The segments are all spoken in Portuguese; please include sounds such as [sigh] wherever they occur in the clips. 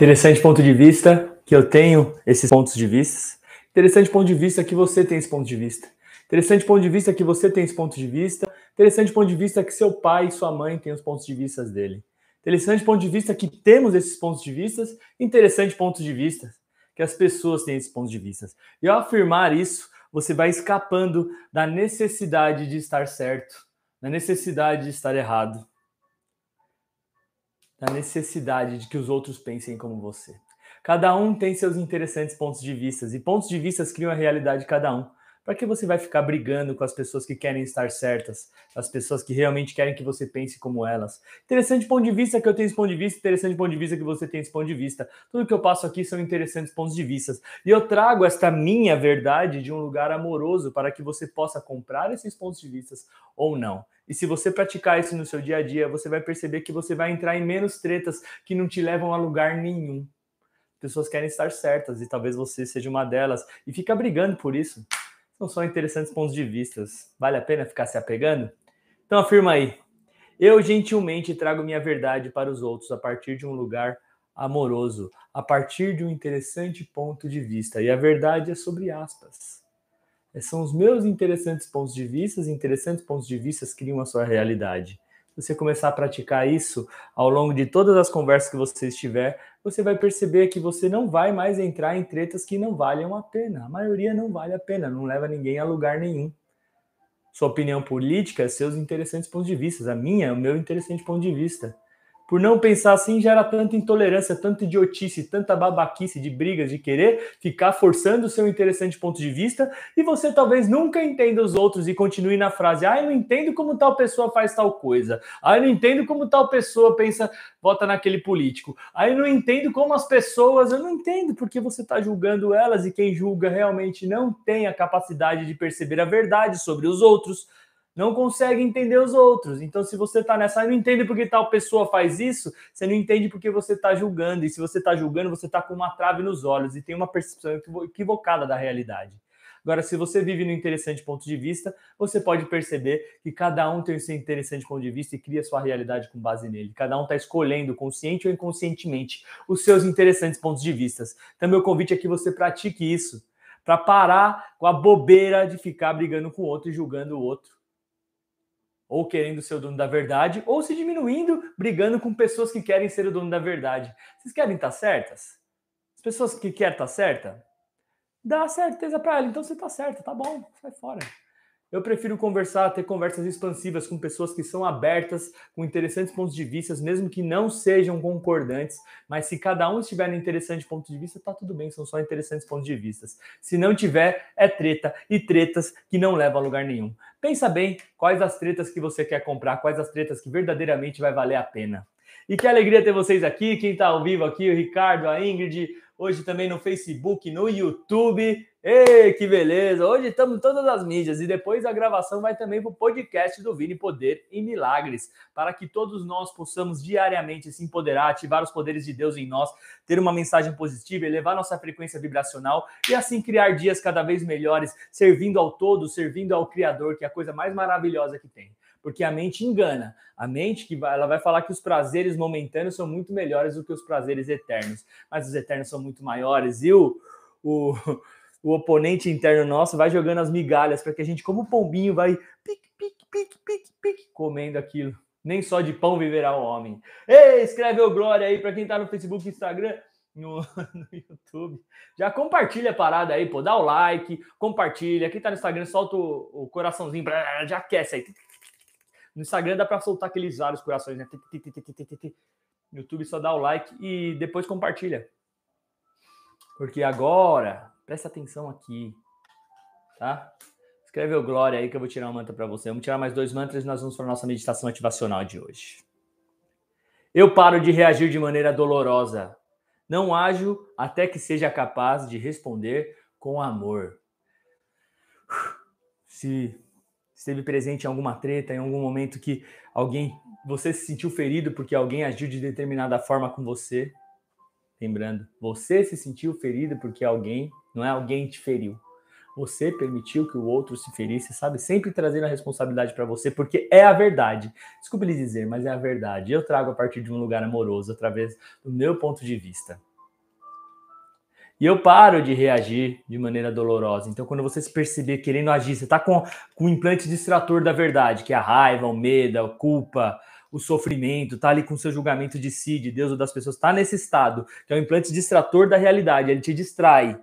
Interessante ponto de vista que eu tenho esses pontos de vista. Interessante ponto de vista que você tem esse ponto de vista. Interessante ponto de vista que você tem esse ponto de vista. Interessante ponto de vista que seu pai e sua mãe têm os pontos de vista dele. Interessante ponto de vista que temos esses pontos de vista. Interessante ponto de vista que as pessoas têm esses pontos de vista. E ao afirmar isso, você vai escapando da necessidade de estar certo, da necessidade de estar errado da necessidade de que os outros pensem como você. Cada um tem seus interessantes pontos de vista e pontos de vista criam a realidade de cada um. Para que você vai ficar brigando com as pessoas que querem estar certas, as pessoas que realmente querem que você pense como elas? Interessante ponto de vista que eu tenho esse ponto de vista, interessante ponto de vista que você tem esse ponto de vista. Tudo que eu passo aqui são interessantes pontos de vista. E eu trago esta minha verdade de um lugar amoroso para que você possa comprar esses pontos de vista ou não. E se você praticar isso no seu dia a dia, você vai perceber que você vai entrar em menos tretas que não te levam a lugar nenhum. Pessoas querem estar certas e talvez você seja uma delas e fica brigando por isso não são interessantes pontos de vista. Vale a pena ficar se apegando? Então afirma aí. Eu gentilmente trago minha verdade para os outros a partir de um lugar amoroso, a partir de um interessante ponto de vista. E a verdade é sobre aspas. São os meus interessantes pontos de vista, interessantes pontos de vista criam a sua realidade você começar a praticar isso ao longo de todas as conversas que você estiver, você vai perceber que você não vai mais entrar em tretas que não valham a pena. A maioria não vale a pena, não leva ninguém a lugar nenhum. Sua opinião política, seus interessantes pontos de vista. A minha, o meu interessante ponto de vista. Por não pensar assim, gera tanta intolerância, tanta idiotice, tanta babaquice de brigas, de querer ficar forçando o seu interessante ponto de vista, e você talvez nunca entenda os outros e continue na frase: ah, eu não entendo como tal pessoa faz tal coisa, ah, eu não entendo como tal pessoa pensa, vota naquele político, ah, eu não entendo como as pessoas, eu não entendo porque você está julgando elas e quem julga realmente não tem a capacidade de perceber a verdade sobre os outros não consegue entender os outros. Então, se você está nessa, não entende porque tal pessoa faz isso, você não entende porque você está julgando. E se você está julgando, você está com uma trave nos olhos e tem uma percepção equivocada da realidade. Agora, se você vive no interessante ponto de vista, você pode perceber que cada um tem o seu interessante ponto de vista e cria sua realidade com base nele. Cada um está escolhendo, consciente ou inconscientemente, os seus interessantes pontos de vista. Então, meu convite é que você pratique isso, para parar com a bobeira de ficar brigando com o outro e julgando o outro ou querendo ser o dono da verdade, ou se diminuindo, brigando com pessoas que querem ser o dono da verdade. Vocês querem estar certas? As pessoas que querem estar certa, dá certeza para ela. Então você está certa, tá bom, sai fora. Eu prefiro conversar, ter conversas expansivas com pessoas que são abertas, com interessantes pontos de vista, mesmo que não sejam concordantes, mas se cada um estiver no interessante ponto de vista, tá tudo bem, são só interessantes pontos de vista. Se não tiver, é treta e tretas que não levam a lugar nenhum. Pensa bem quais as tretas que você quer comprar, quais as tretas que verdadeiramente vai valer a pena. E que alegria ter vocês aqui, quem está ao vivo aqui, o Ricardo, a Ingrid, hoje também no Facebook, no YouTube. Ei, que beleza! Hoje estamos em todas as mídias e depois a gravação vai também para o podcast do Vini Poder e Milagres, para que todos nós possamos diariamente se empoderar, ativar os poderes de Deus em nós, ter uma mensagem positiva, elevar nossa frequência vibracional e assim criar dias cada vez melhores, servindo ao todo, servindo ao Criador, que é a coisa mais maravilhosa que tem porque a mente engana. A mente que vai, ela vai falar que os prazeres momentâneos são muito melhores do que os prazeres eternos, mas os eternos são muito maiores e o, o, [laughs] o oponente interno nosso vai jogando as migalhas para que a gente, como pombinho, vai pique, pique, pique, pique, pique, comendo aquilo. Nem só de pão viverá o homem. Ei, escreve o Glória aí para quem está no Facebook, Instagram, no, [laughs] no, YouTube. Já compartilha a parada aí, pô. Dá o like, compartilha. Quem está no Instagram, solta o, o coraçãozinho, já aquece aí. No Instagram dá para soltar aqueles vários corações, né? No YouTube só dá o like e depois compartilha. Porque agora, presta atenção aqui, tá? Escreve o Glória aí que eu vou tirar um mantra para você. Vamos tirar mais dois mantras e nós vamos para nossa meditação ativacional de hoje. Eu paro de reagir de maneira dolorosa. Não ajo até que seja capaz de responder com amor. Se esteve presente em alguma treta, em algum momento que alguém você se sentiu ferido porque alguém agiu de determinada forma com você. Lembrando, você se sentiu ferido porque alguém, não é alguém te feriu. Você permitiu que o outro se ferisse, sabe? Sempre trazendo a responsabilidade para você, porque é a verdade. Desculpe lhe dizer, mas é a verdade. Eu trago a partir de um lugar amoroso, através do meu ponto de vista. E eu paro de reagir de maneira dolorosa. Então, quando você se perceber querendo agir, você está com, com o implante distrator da verdade, que é a raiva, o medo, a culpa, o sofrimento, tá ali com o seu julgamento de si, de Deus ou das pessoas, está nesse estado, que é o implante distrator da realidade, ele te distrai.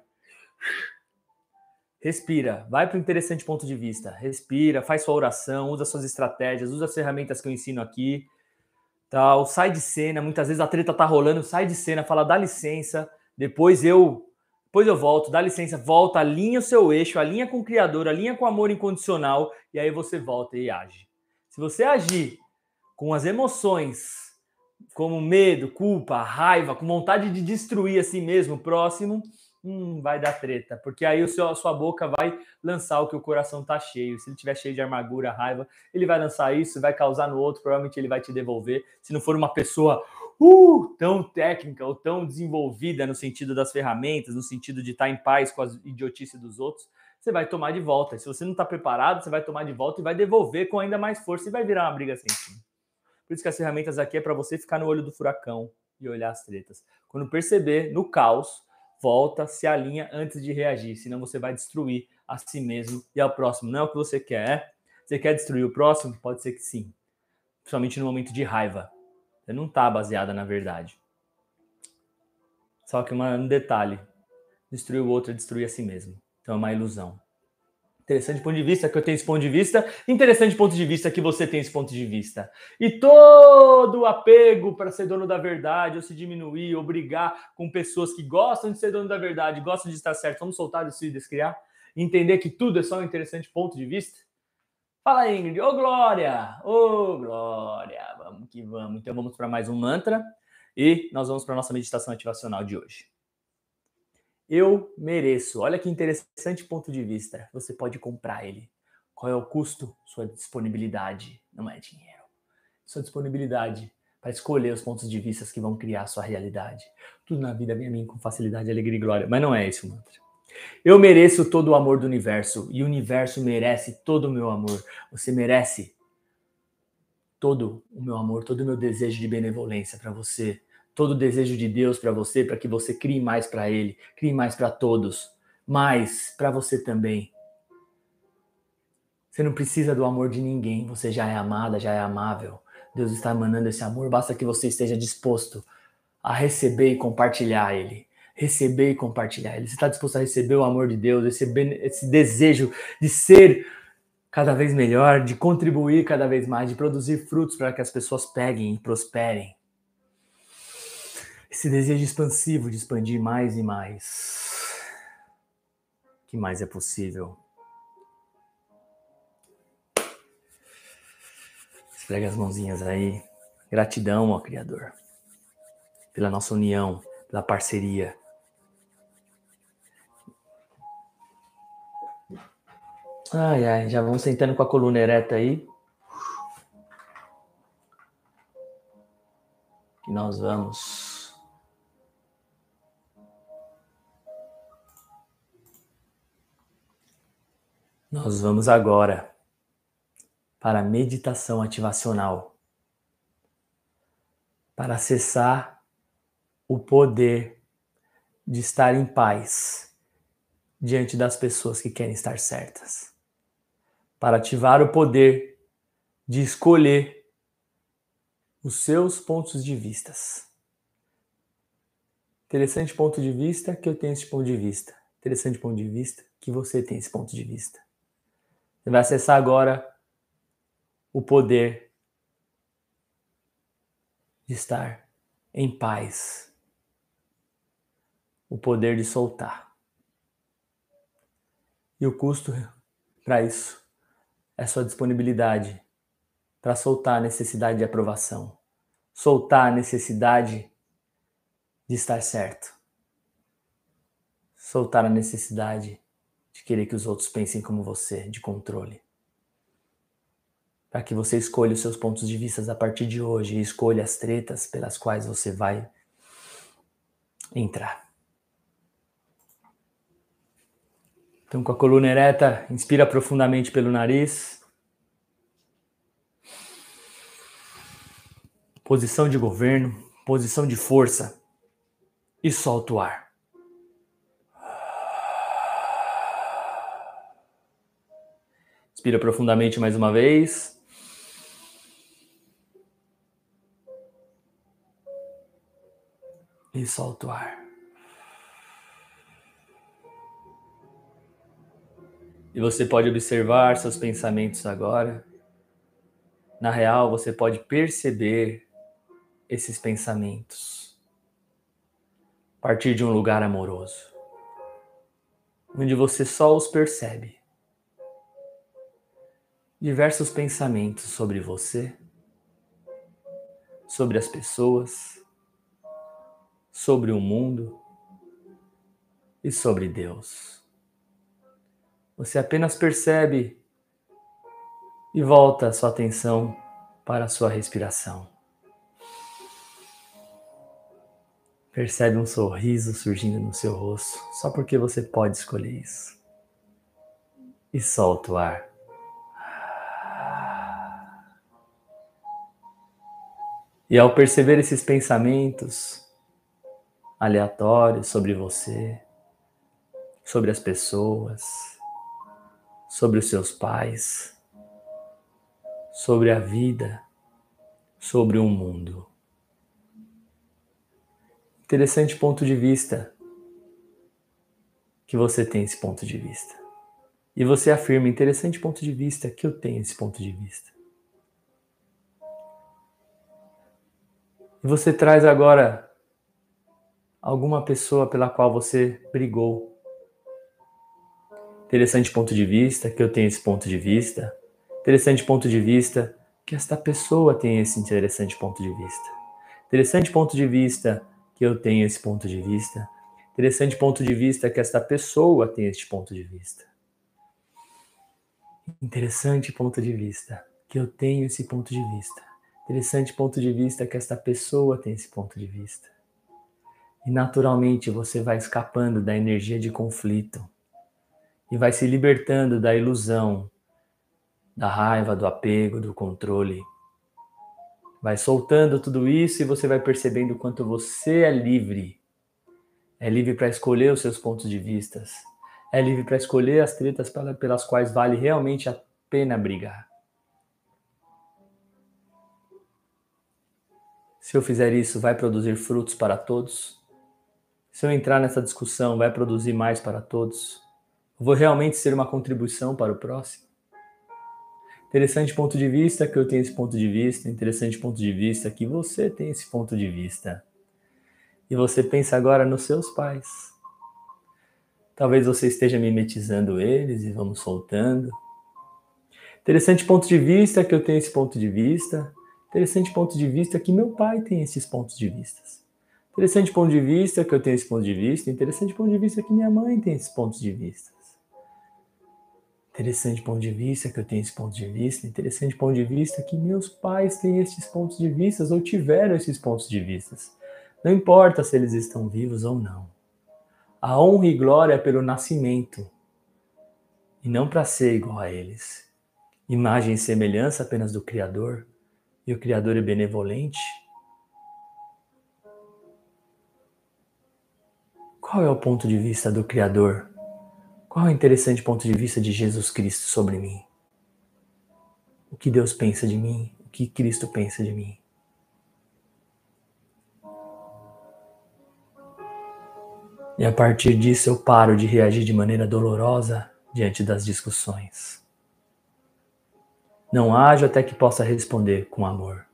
Respira, vai para o interessante ponto de vista. Respira, faz sua oração, usa suas estratégias, usa as ferramentas que eu ensino aqui. Tal, sai de cena, muitas vezes a treta tá rolando, sai de cena, fala dá licença, depois eu depois eu volto, dá licença, volta, alinha o seu eixo, alinha com o Criador, alinha com o amor incondicional, e aí você volta e age. Se você agir com as emoções, como medo, culpa, raiva, com vontade de destruir a si mesmo, o próximo, hum, vai dar treta, porque aí o seu, a sua boca vai lançar o que o coração tá cheio. Se ele tiver cheio de amargura, raiva, ele vai lançar isso, vai causar no outro, provavelmente ele vai te devolver. Se não for uma pessoa uh, tão técnica ou tão desenvolvida no sentido das ferramentas, no sentido de estar em paz com as idiotices dos outros, você vai tomar de volta. Se você não está preparado, você vai tomar de volta e vai devolver com ainda mais força e vai virar uma briga sem fim. Por isso que as ferramentas aqui é para você ficar no olho do furacão e olhar as tretas. Quando perceber, no caos, volta, se alinha antes de reagir, senão você vai destruir a si mesmo e ao próximo. Não é o que você quer, é? Você quer destruir o próximo? Pode ser que sim. Principalmente no momento de raiva. Não está baseada na verdade. Só que um detalhe: destruir o outro é destruir a si mesmo. Então é uma ilusão. Interessante ponto de vista que eu tenho esse ponto de vista. Interessante ponto de vista que você tem esse ponto de vista. E todo o apego para ser dono da verdade, ou se diminuir, ou brigar com pessoas que gostam de ser dono da verdade, gostam de estar certo, vamos soltar isso e descriar. Entender que tudo é só um interessante ponto de vista. Fala, Ingrid. Ô, Glória! Ô, Glória! Vamos que vamos. Então, vamos para mais um mantra e nós vamos para a nossa meditação ativacional de hoje. Eu mereço. Olha que interessante ponto de vista. Você pode comprar ele. Qual é o custo? Sua disponibilidade. Não é dinheiro. Sua disponibilidade para escolher os pontos de vista que vão criar a sua realidade. Tudo na vida vem a mim com facilidade, alegria e glória. Mas não é esse o mantra. Eu mereço todo o amor do universo e o universo merece todo o meu amor. Você merece todo o meu amor, todo o meu desejo de benevolência para você, todo o desejo de Deus para você, para que você crie mais para Ele, crie mais para todos, mais para você também. Você não precisa do amor de ninguém, você já é amada, já é amável. Deus está emanando esse amor, basta que você esteja disposto a receber e compartilhar ele receber e compartilhar. Ele está disposto a receber o amor de Deus, esse, esse desejo de ser cada vez melhor, de contribuir cada vez mais, de produzir frutos para que as pessoas peguem e prosperem. Esse desejo expansivo de expandir mais e mais. O que mais é possível? Esfrega as mãozinhas aí. Gratidão ao Criador pela nossa união, pela parceria. Ai, ai, já vamos sentando com a coluna ereta aí. E nós vamos. Nós vamos agora para a meditação ativacional. Para acessar o poder de estar em paz diante das pessoas que querem estar certas para ativar o poder de escolher os seus pontos de vistas. Interessante ponto de vista que eu tenho esse ponto de vista. Interessante ponto de vista que você tem esse ponto de vista. Você vai acessar agora o poder de estar em paz. O poder de soltar. E o custo para isso é sua disponibilidade para soltar a necessidade de aprovação, soltar a necessidade de estar certo, soltar a necessidade de querer que os outros pensem como você, de controle. Para que você escolha os seus pontos de vista a partir de hoje e escolha as tretas pelas quais você vai entrar. Então, com a coluna ereta, inspira profundamente pelo nariz. Posição de governo, posição de força. E solta o ar. Inspira profundamente mais uma vez. E solta o ar. E você pode observar seus pensamentos agora. Na real, você pode perceber esses pensamentos a partir de um lugar amoroso, onde você só os percebe. Diversos pensamentos sobre você, sobre as pessoas, sobre o mundo e sobre Deus. Você apenas percebe e volta a sua atenção para a sua respiração. Percebe um sorriso surgindo no seu rosto, só porque você pode escolher isso. E solta o ar. E ao perceber esses pensamentos aleatórios sobre você, sobre as pessoas, sobre os seus pais, sobre a vida, sobre o mundo. Interessante ponto de vista que você tem esse ponto de vista. E você afirma, interessante ponto de vista que eu tenho esse ponto de vista. E você traz agora alguma pessoa pela qual você brigou. Interessante ponto de vista que eu tenho esse ponto de vista. Interessante ponto de vista que esta pessoa tem esse interessante ponto de vista. Interessante ponto de vista que eu tenho esse ponto de vista. Interessante ponto de vista que esta pessoa tem este ponto de vista. Interessante ponto de vista que eu tenho esse ponto de vista. Interessante ponto de vista que esta pessoa tem esse ponto de vista. E naturalmente você vai escapando da energia de conflito e vai se libertando da ilusão da raiva, do apego, do controle. Vai soltando tudo isso e você vai percebendo o quanto você é livre. É livre para escolher os seus pontos de vista. É livre para escolher as tretas pelas quais vale realmente a pena brigar. Se eu fizer isso, vai produzir frutos para todos? Se eu entrar nessa discussão, vai produzir mais para todos? Vou realmente ser uma contribuição para o próximo? Interessante ponto de vista que eu tenho esse ponto de vista, interessante ponto de vista que você tem esse ponto de vista. E você pensa agora nos seus pais. Talvez você esteja mimetizando eles e vamos soltando. Interessante ponto de vista que eu tenho esse ponto de vista. Interessante ponto de vista que meu pai tem esses pontos de vista. Interessante ponto de vista que eu tenho esse ponto de vista. Interessante ponto de vista que minha mãe tem esses pontos de vista. Interessante ponto de vista que eu tenho esse ponto de vista, interessante ponto de vista que meus pais têm esses pontos de vista ou tiveram esses pontos de vista. Não importa se eles estão vivos ou não. A honra e glória é pelo nascimento e não para ser igual a eles. Imagem e semelhança apenas do Criador e o Criador é benevolente. Qual é o ponto de vista do Criador qual é o interessante ponto de vista de Jesus Cristo sobre mim? O que Deus pensa de mim? O que Cristo pensa de mim? E a partir disso eu paro de reagir de maneira dolorosa diante das discussões. Não ajo até que possa responder com amor.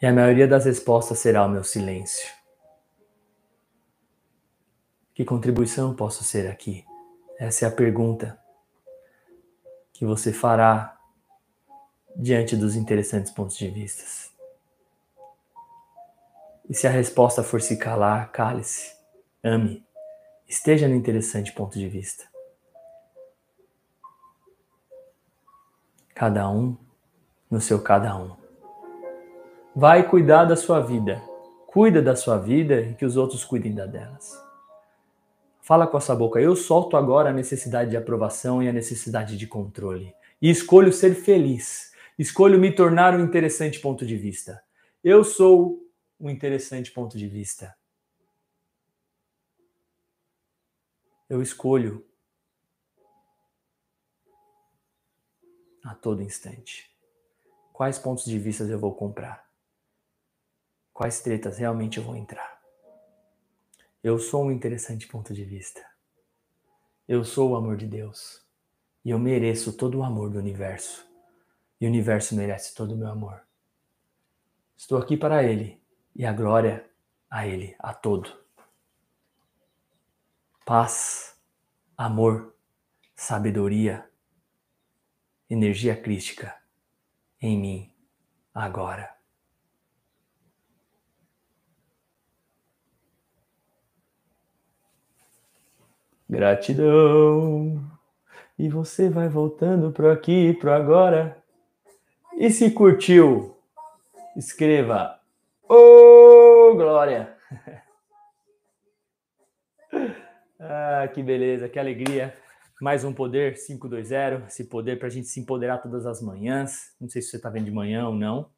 E a maioria das respostas será o meu silêncio. Que contribuição posso ser aqui? Essa é a pergunta que você fará diante dos interessantes pontos de vista. E se a resposta for se calar, cale-se, ame, esteja no interessante ponto de vista. Cada um no seu cada um. Vai cuidar da sua vida. Cuida da sua vida e que os outros cuidem da delas. Fala com essa boca. Eu solto agora a necessidade de aprovação e a necessidade de controle. E escolho ser feliz. Escolho me tornar um interessante ponto de vista. Eu sou um interessante ponto de vista. Eu escolho a todo instante. Quais pontos de vista eu vou comprar? Quais tretas realmente eu vou entrar? Eu sou um interessante ponto de vista. Eu sou o amor de Deus. E eu mereço todo o amor do universo. E o universo merece todo o meu amor. Estou aqui para Ele e a glória a Ele, a todo. Paz, amor, sabedoria, energia crística em mim agora. Gratidão. E você vai voltando pro aqui, pro agora. E se curtiu, escreva Ô oh, glória! [laughs] ah, que beleza, que alegria. Mais um poder 520, esse poder para a gente se empoderar todas as manhãs. Não sei se você está vendo de manhã ou não.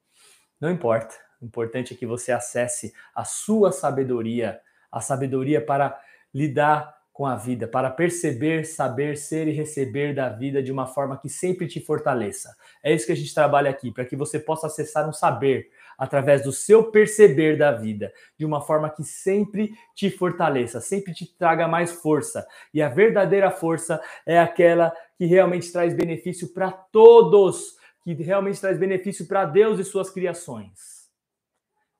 Não importa. O importante é que você acesse a sua sabedoria, a sabedoria para lidar com a vida, para perceber, saber, ser e receber da vida de uma forma que sempre te fortaleça. É isso que a gente trabalha aqui, para que você possa acessar um saber, através do seu perceber da vida, de uma forma que sempre te fortaleça, sempre te traga mais força. E a verdadeira força é aquela que realmente traz benefício para todos, que realmente traz benefício para Deus e suas criações.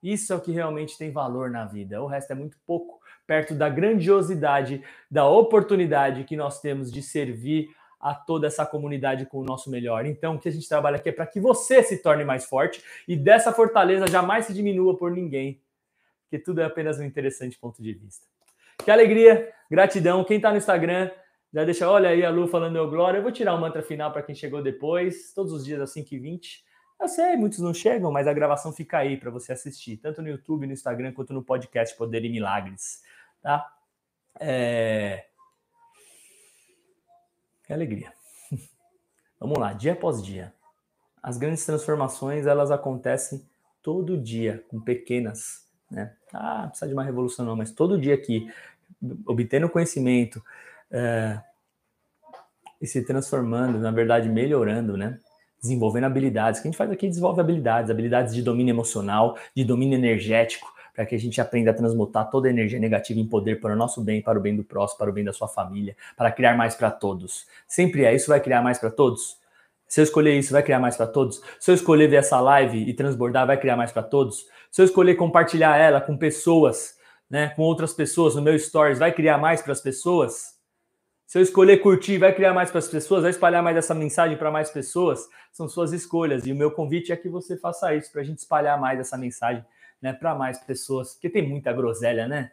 Isso é o que realmente tem valor na vida. O resto é muito pouco perto da grandiosidade, da oportunidade que nós temos de servir a toda essa comunidade com o nosso melhor. Então, o que a gente trabalha aqui é para que você se torne mais forte e dessa fortaleza jamais se diminua por ninguém, porque tudo é apenas um interessante ponto de vista. Que alegria, gratidão. Quem está no Instagram, já deixa, olha aí a Lu falando meu glória. Eu vou tirar o mantra final para quem chegou depois, todos os dias às 5h20. Eu sei, muitos não chegam, mas a gravação fica aí para você assistir, tanto no YouTube, no Instagram, quanto no podcast Poder e Milagres. Tá? É... Que alegria. [laughs] Vamos lá, dia após dia. As grandes transformações, elas acontecem todo dia, com pequenas, né? Ah, não precisa de uma revolução não, mas todo dia aqui, obtendo conhecimento é, e se transformando, na verdade, melhorando, né? Desenvolvendo habilidades. O que a gente faz aqui desenvolve habilidades, habilidades de domínio emocional, de domínio energético, para que a gente aprenda a transmutar toda a energia negativa em poder para o nosso bem, para o bem do próximo, para o bem da sua família, para criar mais para todos. Sempre é. Isso vai criar mais para todos? Se eu escolher isso, vai criar mais para todos? Se eu escolher ver essa live e transbordar, vai criar mais para todos? Se eu escolher compartilhar ela com pessoas, né, com outras pessoas no meu stories, vai criar mais para as pessoas? Se eu escolher curtir, vai criar mais para as pessoas, vai espalhar mais essa mensagem para mais pessoas? São suas escolhas. E o meu convite é que você faça isso, para a gente espalhar mais essa mensagem né, para mais pessoas, porque tem muita groselha, né?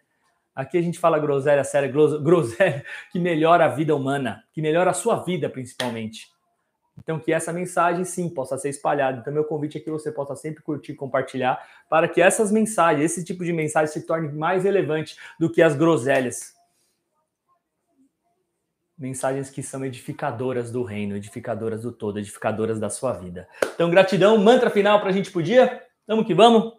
Aqui a gente fala groselha séria, [laughs] groselha que melhora a vida humana, que melhora a sua vida principalmente. Então, que essa mensagem sim possa ser espalhada. Então, meu convite é que você possa sempre curtir, compartilhar, para que essas mensagens, esse tipo de mensagem se torne mais relevante do que as groselhas. Mensagens que são edificadoras do reino, edificadoras do todo, edificadoras da sua vida. Então, gratidão. Mantra final para a gente podia? dia? Vamos que vamos.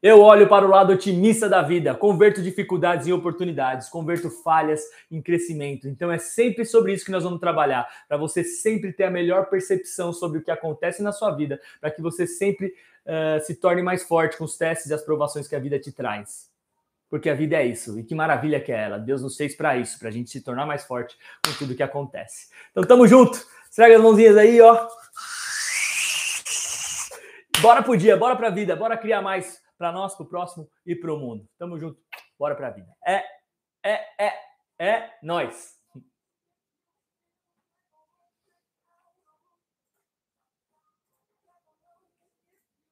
Eu olho para o lado otimista da vida, converto dificuldades em oportunidades, converto falhas em crescimento. Então é sempre sobre isso que nós vamos trabalhar, para você sempre ter a melhor percepção sobre o que acontece na sua vida, para que você sempre uh, se torne mais forte com os testes e as provações que a vida te traz. Porque a vida é isso, e que maravilha que é ela. Deus nos fez para isso, para a gente se tornar mais forte com tudo que acontece. Então tamo junto. Estraga as mãozinhas aí, ó. Bora pro dia, bora pra vida, bora criar mais para nós, para o próximo e para o mundo. Tamo junto. Bora para a vida. É, é, é, é nós.